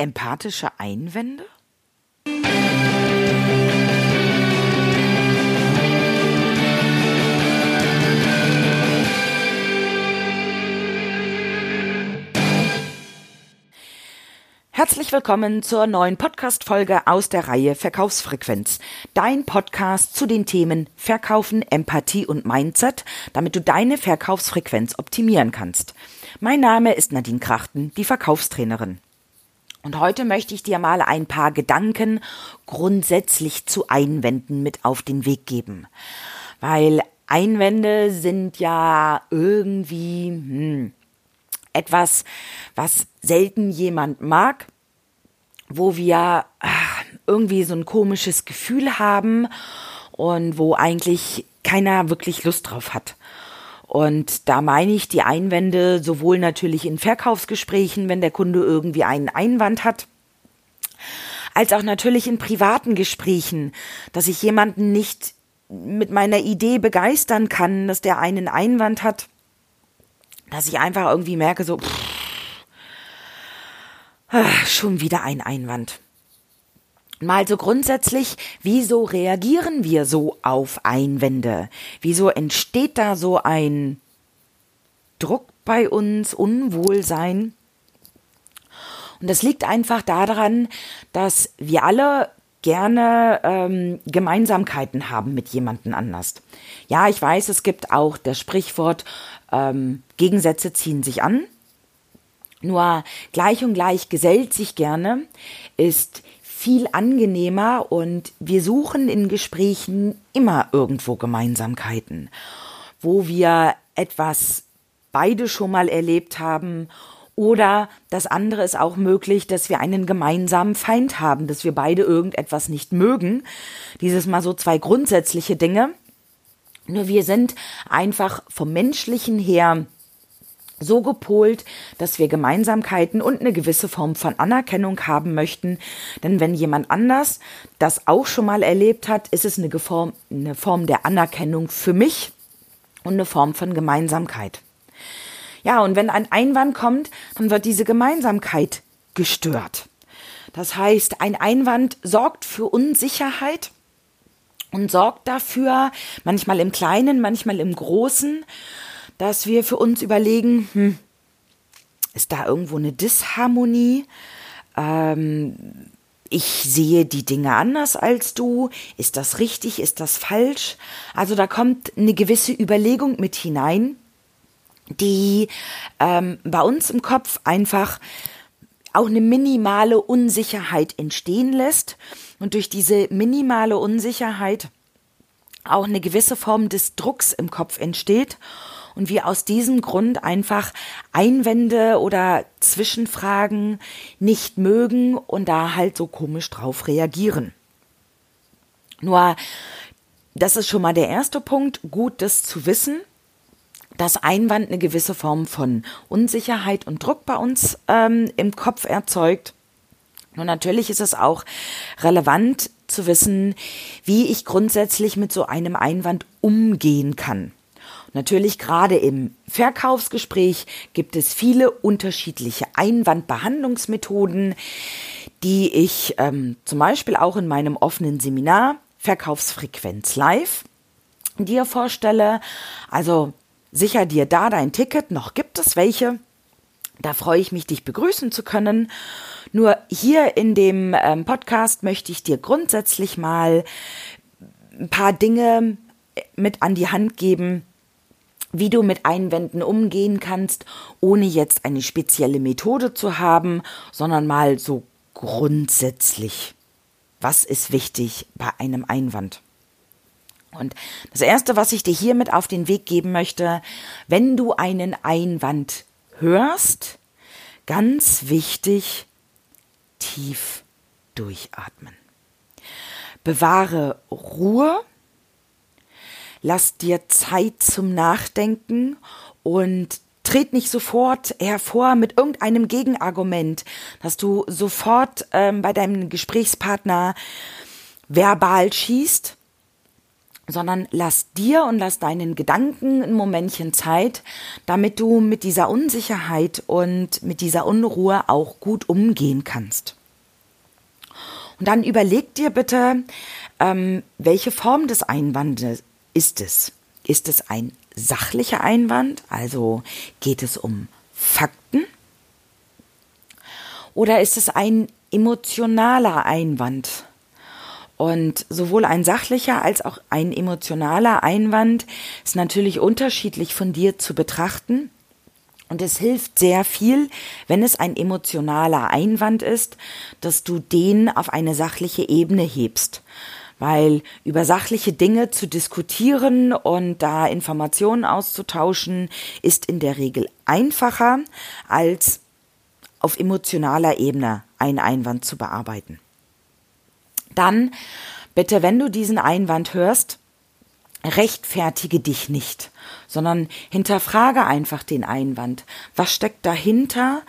Empathische Einwände? Herzlich willkommen zur neuen Podcast-Folge aus der Reihe Verkaufsfrequenz. Dein Podcast zu den Themen Verkaufen, Empathie und Mindset, damit du deine Verkaufsfrequenz optimieren kannst. Mein Name ist Nadine Krachten, die Verkaufstrainerin. Und heute möchte ich dir mal ein paar Gedanken grundsätzlich zu Einwänden mit auf den Weg geben. Weil Einwände sind ja irgendwie hm, etwas, was selten jemand mag, wo wir ach, irgendwie so ein komisches Gefühl haben und wo eigentlich keiner wirklich Lust drauf hat. Und da meine ich die Einwände sowohl natürlich in Verkaufsgesprächen, wenn der Kunde irgendwie einen Einwand hat, als auch natürlich in privaten Gesprächen, dass ich jemanden nicht mit meiner Idee begeistern kann, dass der einen Einwand hat, dass ich einfach irgendwie merke, so, pff, ah, schon wieder ein Einwand. Mal so grundsätzlich, wieso reagieren wir so auf Einwände? Wieso entsteht da so ein Druck bei uns, Unwohlsein? Und das liegt einfach daran, dass wir alle gerne ähm, Gemeinsamkeiten haben mit jemandem anders. Ja, ich weiß, es gibt auch das Sprichwort, ähm, Gegensätze ziehen sich an. Nur gleich und gleich gesellt sich gerne ist viel angenehmer und wir suchen in Gesprächen immer irgendwo Gemeinsamkeiten, wo wir etwas beide schon mal erlebt haben oder das andere ist auch möglich, dass wir einen gemeinsamen Feind haben, dass wir beide irgendetwas nicht mögen. Dieses mal so zwei grundsätzliche Dinge. Nur wir sind einfach vom menschlichen her so gepolt, dass wir Gemeinsamkeiten und eine gewisse Form von Anerkennung haben möchten. Denn wenn jemand anders das auch schon mal erlebt hat, ist es eine Form, eine Form der Anerkennung für mich und eine Form von Gemeinsamkeit. Ja, und wenn ein Einwand kommt, dann wird diese Gemeinsamkeit gestört. Das heißt, ein Einwand sorgt für Unsicherheit und sorgt dafür, manchmal im Kleinen, manchmal im Großen, dass wir für uns überlegen, hm, ist da irgendwo eine Disharmonie? Ähm, ich sehe die Dinge anders als du. Ist das richtig? Ist das falsch? Also da kommt eine gewisse Überlegung mit hinein, die ähm, bei uns im Kopf einfach auch eine minimale Unsicherheit entstehen lässt und durch diese minimale Unsicherheit auch eine gewisse Form des Drucks im Kopf entsteht und wir aus diesem Grund einfach Einwände oder Zwischenfragen nicht mögen und da halt so komisch drauf reagieren. Nur, das ist schon mal der erste Punkt, gut das zu wissen, dass Einwand eine gewisse Form von Unsicherheit und Druck bei uns ähm, im Kopf erzeugt. Und natürlich ist es auch relevant zu wissen, wie ich grundsätzlich mit so einem Einwand umgehen kann. Natürlich gerade im Verkaufsgespräch gibt es viele unterschiedliche Einwandbehandlungsmethoden, die ich ähm, zum Beispiel auch in meinem offenen Seminar Verkaufsfrequenz Live dir vorstelle. Also sicher dir da dein Ticket, noch gibt es welche. Da freue ich mich, dich begrüßen zu können. Nur hier in dem ähm, Podcast möchte ich dir grundsätzlich mal ein paar Dinge mit an die Hand geben, wie du mit Einwänden umgehen kannst, ohne jetzt eine spezielle Methode zu haben, sondern mal so grundsätzlich. Was ist wichtig bei einem Einwand? Und das Erste, was ich dir hiermit auf den Weg geben möchte, wenn du einen Einwand hörst, ganz wichtig, tief durchatmen. Bewahre Ruhe lass dir Zeit zum Nachdenken und tret nicht sofort hervor mit irgendeinem Gegenargument, dass du sofort ähm, bei deinem Gesprächspartner verbal schießt, sondern lass dir und lass deinen Gedanken ein Momentchen Zeit, damit du mit dieser Unsicherheit und mit dieser Unruhe auch gut umgehen kannst. Und dann überleg dir bitte, ähm, welche Form des Einwandes ist es? Ist es ein sachlicher Einwand, also geht es um Fakten? Oder ist es ein emotionaler Einwand? Und sowohl ein sachlicher als auch ein emotionaler Einwand ist natürlich unterschiedlich von dir zu betrachten. Und es hilft sehr viel, wenn es ein emotionaler Einwand ist, dass du den auf eine sachliche Ebene hebst. Weil über sachliche Dinge zu diskutieren und da Informationen auszutauschen, ist in der Regel einfacher, als auf emotionaler Ebene einen Einwand zu bearbeiten dann bitte, wenn du diesen Einwand hörst, rechtfertige dich nicht, sondern hinterfrage einfach den Einwand. Was steckt dahinter?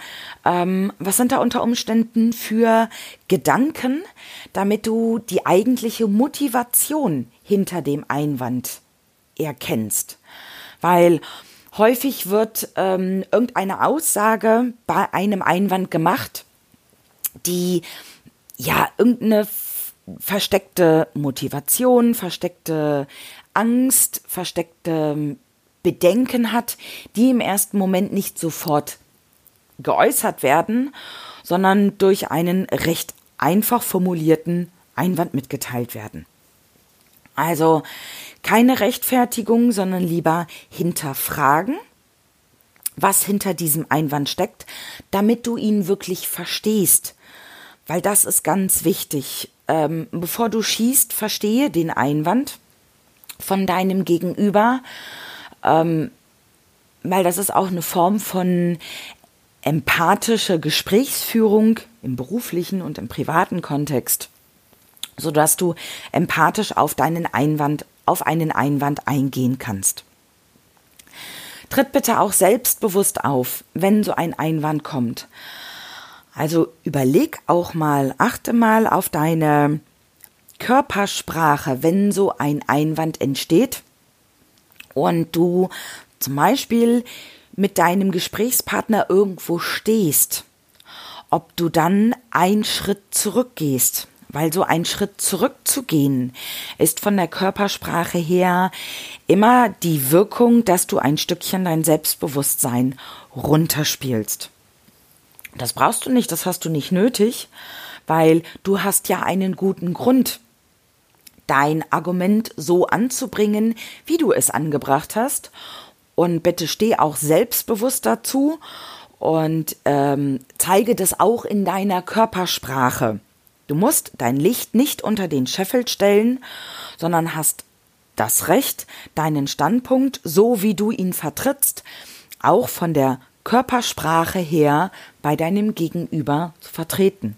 Ähm, was sind da unter Umständen für Gedanken, damit du die eigentliche Motivation hinter dem Einwand erkennst? Weil häufig wird ähm, irgendeine Aussage bei einem Einwand gemacht, die ja irgendeine versteckte Motivation, versteckte Angst, versteckte Bedenken hat, die im ersten Moment nicht sofort geäußert werden, sondern durch einen recht einfach formulierten Einwand mitgeteilt werden. Also keine Rechtfertigung, sondern lieber hinterfragen, was hinter diesem Einwand steckt, damit du ihn wirklich verstehst, weil das ist ganz wichtig ähm, bevor du schießt, verstehe den Einwand von deinem Gegenüber, ähm, weil das ist auch eine Form von empathischer Gesprächsführung im beruflichen und im privaten Kontext, sodass du empathisch auf deinen Einwand, auf einen Einwand eingehen kannst. Tritt bitte auch selbstbewusst auf, wenn so ein Einwand kommt. Also überleg auch mal, achte mal auf deine Körpersprache, wenn so ein Einwand entsteht und du zum Beispiel mit deinem Gesprächspartner irgendwo stehst, ob du dann einen Schritt zurückgehst. Weil so ein Schritt zurückzugehen ist von der Körpersprache her immer die Wirkung, dass du ein Stückchen dein Selbstbewusstsein runterspielst. Das brauchst du nicht, das hast du nicht nötig, weil du hast ja einen guten Grund, dein Argument so anzubringen, wie du es angebracht hast. Und bitte steh auch selbstbewusst dazu und ähm, zeige das auch in deiner Körpersprache. Du musst dein Licht nicht unter den Scheffel stellen, sondern hast das Recht, deinen Standpunkt, so wie du ihn vertrittst, auch von der Körpersprache her bei deinem Gegenüber zu vertreten.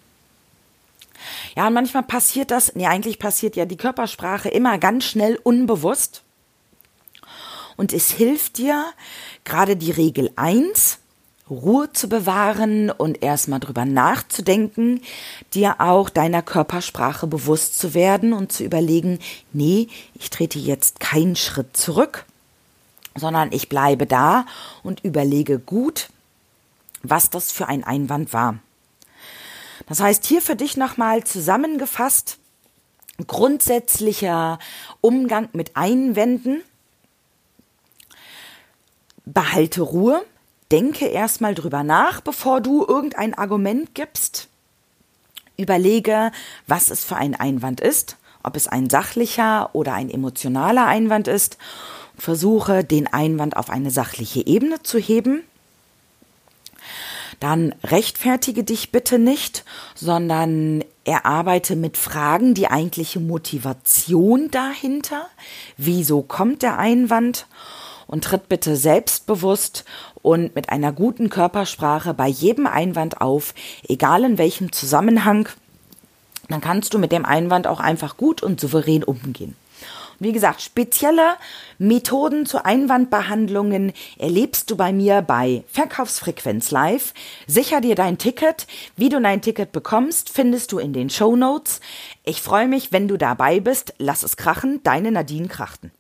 Ja, und manchmal passiert das, nee, eigentlich passiert ja die Körpersprache immer ganz schnell unbewusst. Und es hilft dir, gerade die Regel 1, Ruhe zu bewahren und erstmal drüber nachzudenken, dir auch deiner Körpersprache bewusst zu werden und zu überlegen, nee, ich trete jetzt keinen Schritt zurück, sondern ich bleibe da und überlege gut, was das für ein Einwand war. Das heißt, hier für dich nochmal zusammengefasst, grundsätzlicher Umgang mit Einwänden. Behalte Ruhe, denke erstmal drüber nach, bevor du irgendein Argument gibst. Überlege, was es für ein Einwand ist, ob es ein sachlicher oder ein emotionaler Einwand ist versuche, den Einwand auf eine sachliche Ebene zu heben. Dann rechtfertige dich bitte nicht, sondern erarbeite mit Fragen die eigentliche Motivation dahinter. Wieso kommt der Einwand? Und tritt bitte selbstbewusst und mit einer guten Körpersprache bei jedem Einwand auf, egal in welchem Zusammenhang. Dann kannst du mit dem Einwand auch einfach gut und souverän umgehen. Wie gesagt, spezielle Methoden zu Einwandbehandlungen erlebst du bei mir bei Verkaufsfrequenz Live. Sicher dir dein Ticket. Wie du dein Ticket bekommst, findest du in den Show Notes. Ich freue mich, wenn du dabei bist. Lass es krachen. Deine Nadine Krachten.